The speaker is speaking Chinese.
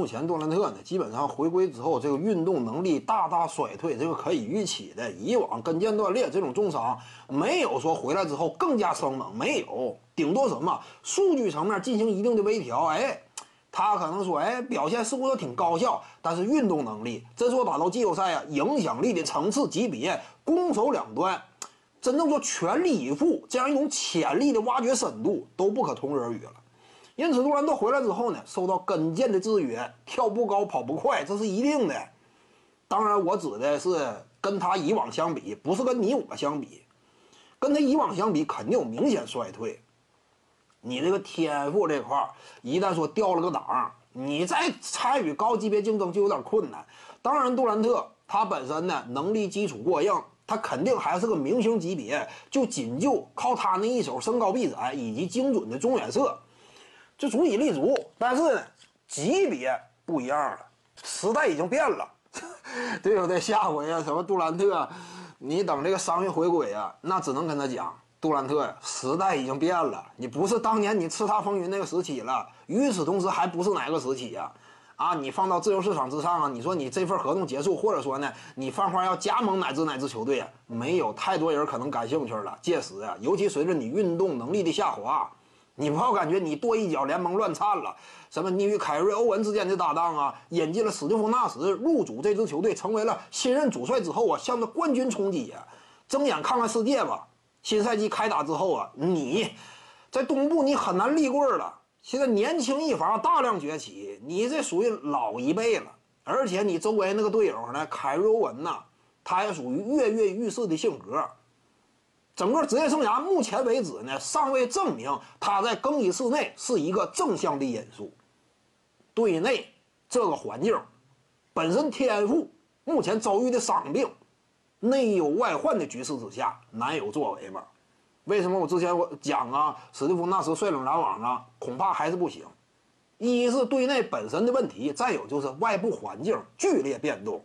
目前杜兰特呢，基本上回归之后，这个运动能力大大衰退，这个可以预期的。以往跟腱断裂这种重伤，没有说回来之后更加生猛，没有，顶多什么数据层面进行一定的微调，哎，他可能说，哎，表现似乎都挺高效，但是运动能力，真说打到季后赛啊，影响力的层次级别，攻守两端，真正说全力以赴这样一种潜力的挖掘深度，都不可同日而语了。因此，杜兰特回来之后呢，受到跟腱的制约，跳不高，跑不快，这是一定的。当然，我指的是跟他以往相比，不是跟你我相比。跟他以往相比，肯定有明显衰退。你这个天赋这块儿，一旦说掉了个档，你再参与高级别竞争就有点困难。当然，杜兰特他本身呢，能力基础过硬，他肯定还是个明星级别。就仅就靠他那一手身高臂展以及精准的中远射。就足以立足，但是呢，级别不一样了，时代已经变了，对不对？下回啊，什么杜兰特，你等这个伤愈回归啊，那只能跟他讲，杜兰特时代已经变了，你不是当年你叱咤风云那个时期了。与此同时，还不是哪个时期呀？啊，你放到自由市场之上啊，你说你这份合同结束，或者说呢，你泛花要加盟哪支哪支球队啊，没有太多人可能感兴趣了。届时啊，尤其随着你运动能力的下滑。你不要感觉你跺一脚联盟乱颤了？什么你与凯瑞欧文之间的搭档啊，引进了史蒂夫纳什入主这支球队，成为了新任主帅之后啊，向着冠军冲击呀！睁眼看看世界吧！新赛季开打之后啊，你在东部你很难立棍了。现在年轻一房大量崛起，你这属于老一辈了，而且你周围那个队友呢，凯瑞欧文呐，他也属于跃跃欲试的性格。整个职业生涯目前为止呢，尚未证明他在更衣室内是一个正向的因素。队内这个环境，本身天赋目前遭遇的伤病，内忧外患的局势之下，难有作为嘛？为什么我之前我讲啊，史蒂夫纳什率领篮网啊，恐怕还是不行。一是队内本身的问题，再有就是外部环境剧烈变动。